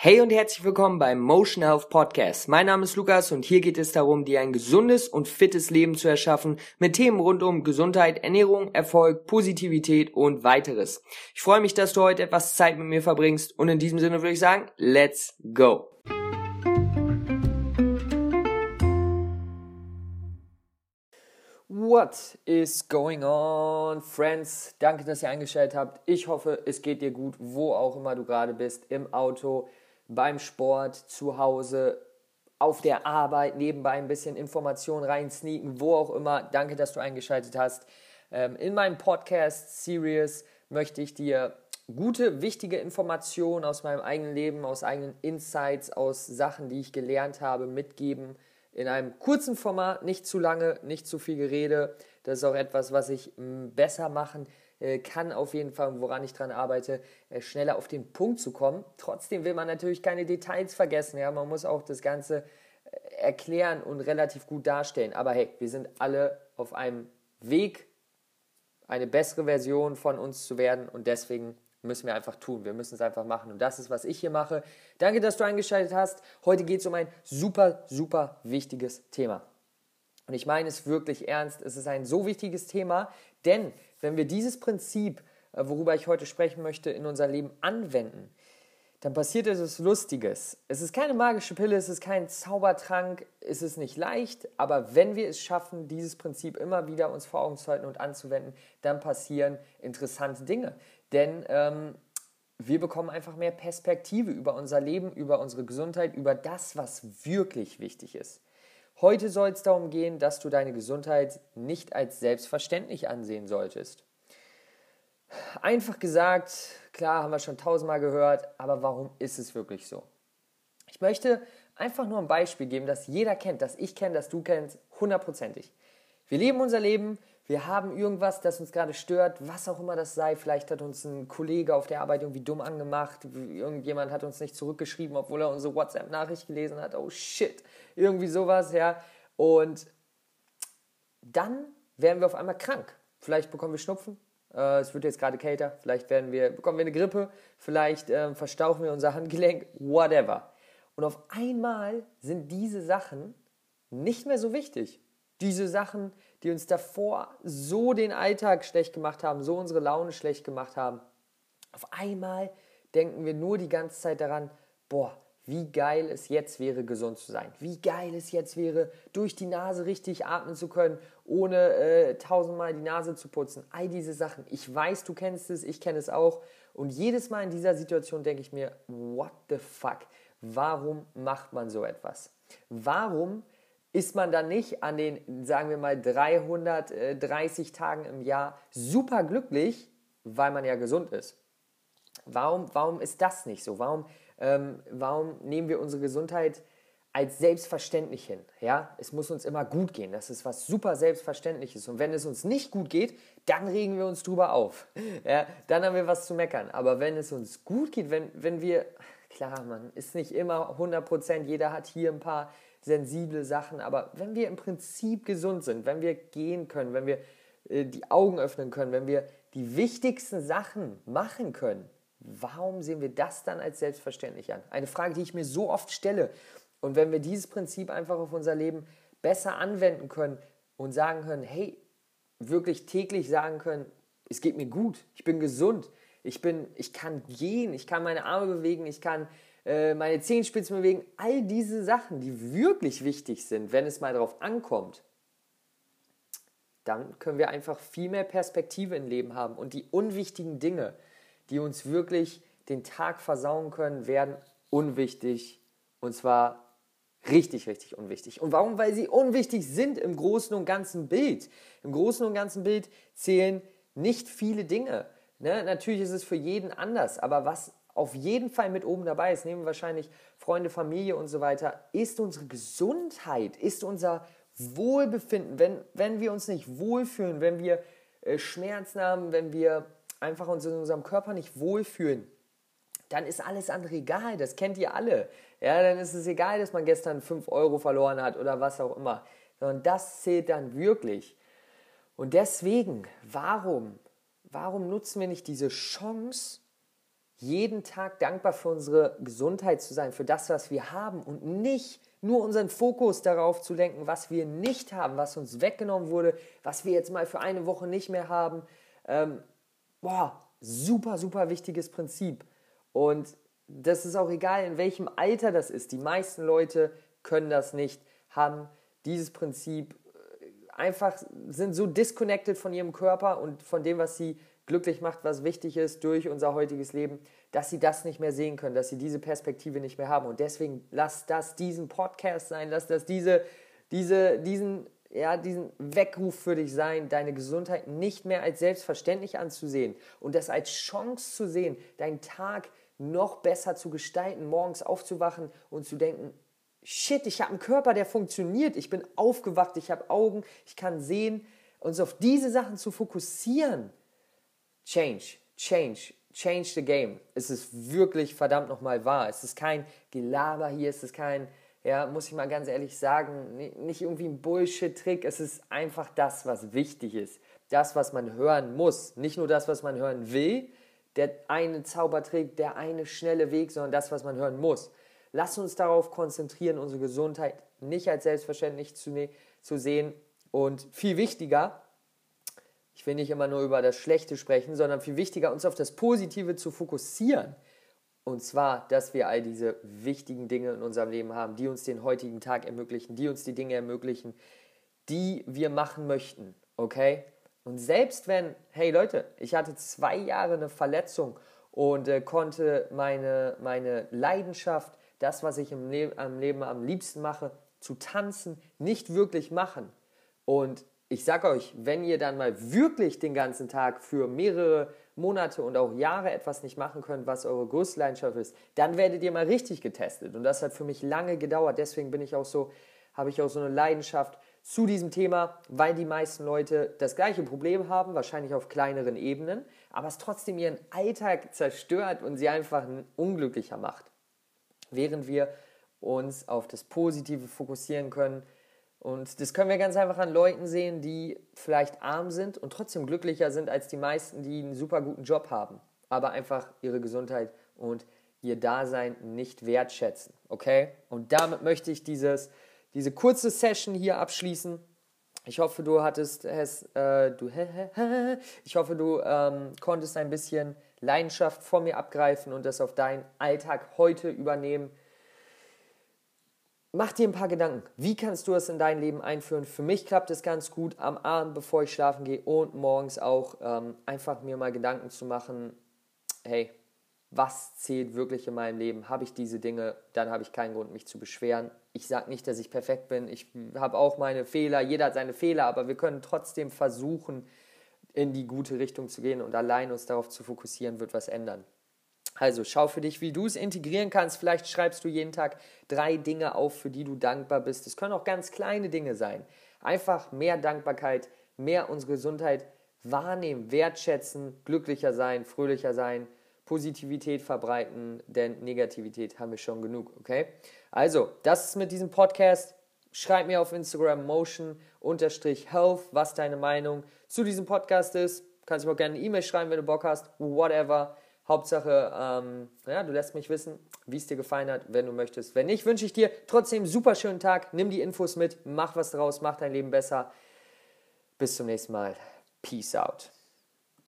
Hey und herzlich willkommen beim Motion Health Podcast. Mein Name ist Lukas und hier geht es darum, dir ein gesundes und fittes Leben zu erschaffen mit Themen rund um Gesundheit, Ernährung, Erfolg, Positivität und weiteres. Ich freue mich, dass du heute etwas Zeit mit mir verbringst und in diesem Sinne würde ich sagen, let's go. What is going on, friends? Danke, dass ihr eingeschaltet habt. Ich hoffe, es geht dir gut, wo auch immer du gerade bist, im Auto, beim Sport, zu Hause, auf der Arbeit, nebenbei ein bisschen Informationen reinsneaken, wo auch immer. Danke, dass du eingeschaltet hast. Ähm, in meinem Podcast-Series möchte ich dir gute, wichtige Informationen aus meinem eigenen Leben, aus eigenen Insights, aus Sachen, die ich gelernt habe, mitgeben. In einem kurzen Format, nicht zu lange, nicht zu viel Gerede. Das ist auch etwas, was ich besser machen äh, kann auf jeden Fall, woran ich dran arbeite, äh, schneller auf den Punkt zu kommen. Trotzdem will man natürlich keine Details vergessen. Ja, man muss auch das Ganze äh, erklären und relativ gut darstellen. Aber hey, wir sind alle auf einem Weg, eine bessere Version von uns zu werden und deswegen müssen wir einfach tun. Wir müssen es einfach machen. Und das ist, was ich hier mache. Danke, dass du eingeschaltet hast. Heute geht es um ein super, super wichtiges Thema. Und ich meine es wirklich ernst. Es ist ein so wichtiges Thema, denn wenn wir dieses Prinzip, äh, worüber ich heute sprechen möchte, in unser Leben anwenden, dann passiert etwas Lustiges. Es ist keine magische Pille, es ist kein Zaubertrank, es ist nicht leicht, aber wenn wir es schaffen, dieses Prinzip immer wieder uns vor Augen zu halten und anzuwenden, dann passieren interessante Dinge. Denn ähm, wir bekommen einfach mehr Perspektive über unser Leben, über unsere Gesundheit, über das, was wirklich wichtig ist. Heute soll es darum gehen, dass du deine Gesundheit nicht als selbstverständlich ansehen solltest. Einfach gesagt, klar, haben wir schon tausendmal gehört, aber warum ist es wirklich so? Ich möchte einfach nur ein Beispiel geben, das jeder kennt, das ich kenne, das du kennst, hundertprozentig. Wir leben unser Leben, wir haben irgendwas, das uns gerade stört, was auch immer das sei. Vielleicht hat uns ein Kollege auf der Arbeit irgendwie dumm angemacht, irgendjemand hat uns nicht zurückgeschrieben, obwohl er unsere WhatsApp-Nachricht gelesen hat. Oh shit, irgendwie sowas, ja. Und dann werden wir auf einmal krank. Vielleicht bekommen wir Schnupfen, äh, es wird jetzt gerade kälter, vielleicht werden wir, bekommen wir eine Grippe, vielleicht äh, verstauchen wir unser Handgelenk, whatever. Und auf einmal sind diese Sachen nicht mehr so wichtig. Diese Sachen, die uns davor so den Alltag schlecht gemacht haben, so unsere Laune schlecht gemacht haben. Auf einmal denken wir nur die ganze Zeit daran, boah, wie geil es jetzt wäre, gesund zu sein. Wie geil es jetzt wäre, durch die Nase richtig atmen zu können, ohne äh, tausendmal die Nase zu putzen. All diese Sachen. Ich weiß, du kennst es, ich kenne es auch. Und jedes Mal in dieser Situation denke ich mir, what the fuck? Warum macht man so etwas? Warum ist man dann nicht an den, sagen wir mal, 330 Tagen im Jahr super glücklich, weil man ja gesund ist? Warum, warum ist das nicht so? Warum, ähm, warum nehmen wir unsere Gesundheit als selbstverständlich hin? Ja, es muss uns immer gut gehen. Das ist was super Selbstverständliches. Und wenn es uns nicht gut geht, dann regen wir uns drüber auf. Ja, dann haben wir was zu meckern. Aber wenn es uns gut geht, wenn, wenn wir, klar, man ist nicht immer 100 Prozent, jeder hat hier ein paar sensible Sachen. Aber wenn wir im Prinzip gesund sind, wenn wir gehen können, wenn wir äh, die Augen öffnen können, wenn wir die wichtigsten Sachen machen können, warum sehen wir das dann als selbstverständlich an? Eine Frage, die ich mir so oft stelle. Und wenn wir dieses Prinzip einfach auf unser Leben besser anwenden können und sagen können, hey, wirklich täglich sagen können, es geht mir gut, ich bin gesund, ich, bin, ich kann gehen, ich kann meine Arme bewegen, ich kann äh, meine Zehenspitzen bewegen, all diese Sachen, die wirklich wichtig sind, wenn es mal darauf ankommt, dann können wir einfach viel mehr Perspektive im Leben haben und die unwichtigen Dinge, die uns wirklich den Tag versauen können, werden unwichtig und zwar richtig, richtig unwichtig. Und warum? Weil sie unwichtig sind im großen und ganzen Bild. Im großen und ganzen Bild zählen nicht viele Dinge. Ne? Natürlich ist es für jeden anders, aber was auf jeden Fall mit oben dabei ist, nehmen wir wahrscheinlich Freunde, Familie und so weiter, ist unsere Gesundheit, ist unser Wohlbefinden. Wenn, wenn wir uns nicht wohlfühlen, wenn wir äh, Schmerzen haben, wenn wir einfach uns in unserem Körper nicht wohlfühlen, dann ist alles andere egal. Das kennt ihr alle. Ja, dann ist es egal, dass man gestern 5 Euro verloren hat oder was auch immer. Sondern das zählt dann wirklich. Und deswegen, warum, warum nutzen wir nicht diese Chance, jeden Tag dankbar für unsere Gesundheit zu sein, für das, was wir haben und nicht nur unseren Fokus darauf zu lenken, was wir nicht haben, was uns weggenommen wurde, was wir jetzt mal für eine Woche nicht mehr haben. Ähm, boah, super, super wichtiges Prinzip. Und das ist auch egal, in welchem Alter das ist. Die meisten Leute können das nicht, haben dieses Prinzip äh, einfach, sind so disconnected von ihrem Körper und von dem, was sie glücklich macht, was wichtig ist durch unser heutiges Leben, dass sie das nicht mehr sehen können, dass sie diese Perspektive nicht mehr haben. Und deswegen lass das diesen Podcast sein, lass das diese, diese, diesen, ja, diesen Weckruf für dich sein, deine Gesundheit nicht mehr als selbstverständlich anzusehen und das als Chance zu sehen, deinen Tag noch besser zu gestalten, morgens aufzuwachen und zu denken, shit, ich habe einen Körper, der funktioniert, ich bin aufgewacht, ich habe Augen, ich kann sehen, uns auf diese Sachen zu fokussieren. Change, change, change the game. Es ist wirklich verdammt nochmal wahr. Es ist kein Gelaber hier, es ist kein, ja, muss ich mal ganz ehrlich sagen, nicht irgendwie ein Bullshit-Trick. Es ist einfach das, was wichtig ist. Das, was man hören muss. Nicht nur das, was man hören will, der eine Zaubertrick, der eine schnelle Weg, sondern das, was man hören muss. Lass uns darauf konzentrieren, unsere Gesundheit nicht als selbstverständlich zu, ne zu sehen und viel wichtiger, ich will nicht immer nur über das Schlechte sprechen, sondern viel wichtiger, uns auf das Positive zu fokussieren. Und zwar, dass wir all diese wichtigen Dinge in unserem Leben haben, die uns den heutigen Tag ermöglichen, die uns die Dinge ermöglichen, die wir machen möchten. Okay? Und selbst wenn, hey Leute, ich hatte zwei Jahre eine Verletzung und äh, konnte meine, meine Leidenschaft, das, was ich im, Le am Leben am liebsten mache, zu tanzen, nicht wirklich machen. Und ich sage euch, wenn ihr dann mal wirklich den ganzen Tag für mehrere Monate und auch Jahre etwas nicht machen könnt, was eure größte Leidenschaft ist, dann werdet ihr mal richtig getestet. Und das hat für mich lange gedauert. Deswegen bin ich auch so, habe ich auch so eine Leidenschaft zu diesem Thema, weil die meisten Leute das gleiche Problem haben, wahrscheinlich auf kleineren Ebenen, aber es trotzdem ihren Alltag zerstört und sie einfach unglücklicher macht. Während wir uns auf das Positive fokussieren können. Und das können wir ganz einfach an Leuten sehen, die vielleicht arm sind und trotzdem glücklicher sind als die meisten, die einen super guten Job haben, aber einfach ihre Gesundheit und ihr Dasein nicht wertschätzen. Okay? Und damit möchte ich dieses diese kurze Session hier abschließen. Ich hoffe, du hattest es, äh, du, ich hoffe, du ähm, konntest ein bisschen Leidenschaft von mir abgreifen und das auf deinen Alltag heute übernehmen. Mach dir ein paar Gedanken. Wie kannst du es in dein Leben einführen? Für mich klappt es ganz gut am Abend, bevor ich schlafen gehe und morgens auch ähm, einfach mir mal Gedanken zu machen. Hey, was zählt wirklich in meinem Leben? Habe ich diese Dinge, dann habe ich keinen Grund, mich zu beschweren. Ich sage nicht, dass ich perfekt bin. Ich habe auch meine Fehler. Jeder hat seine Fehler, aber wir können trotzdem versuchen, in die gute Richtung zu gehen und allein uns darauf zu fokussieren, wird was ändern. Also schau für dich, wie du es integrieren kannst. Vielleicht schreibst du jeden Tag drei Dinge auf, für die du dankbar bist. Es können auch ganz kleine Dinge sein. Einfach mehr Dankbarkeit, mehr unsere Gesundheit wahrnehmen, wertschätzen, glücklicher sein, fröhlicher sein Positivität verbreiten, denn Negativität haben wir schon genug, okay? Also, das ist mit diesem Podcast. Schreib mir auf Instagram motion-health, was deine Meinung zu diesem Podcast ist. Kannst mir auch gerne eine E-Mail schreiben, wenn du Bock hast, whatever. Hauptsache, ähm, ja, du lässt mich wissen, wie es dir gefallen hat, wenn du möchtest. Wenn nicht, wünsche ich dir trotzdem einen super schönen Tag. Nimm die Infos mit, mach was draus, mach dein Leben besser. Bis zum nächsten Mal. Peace out.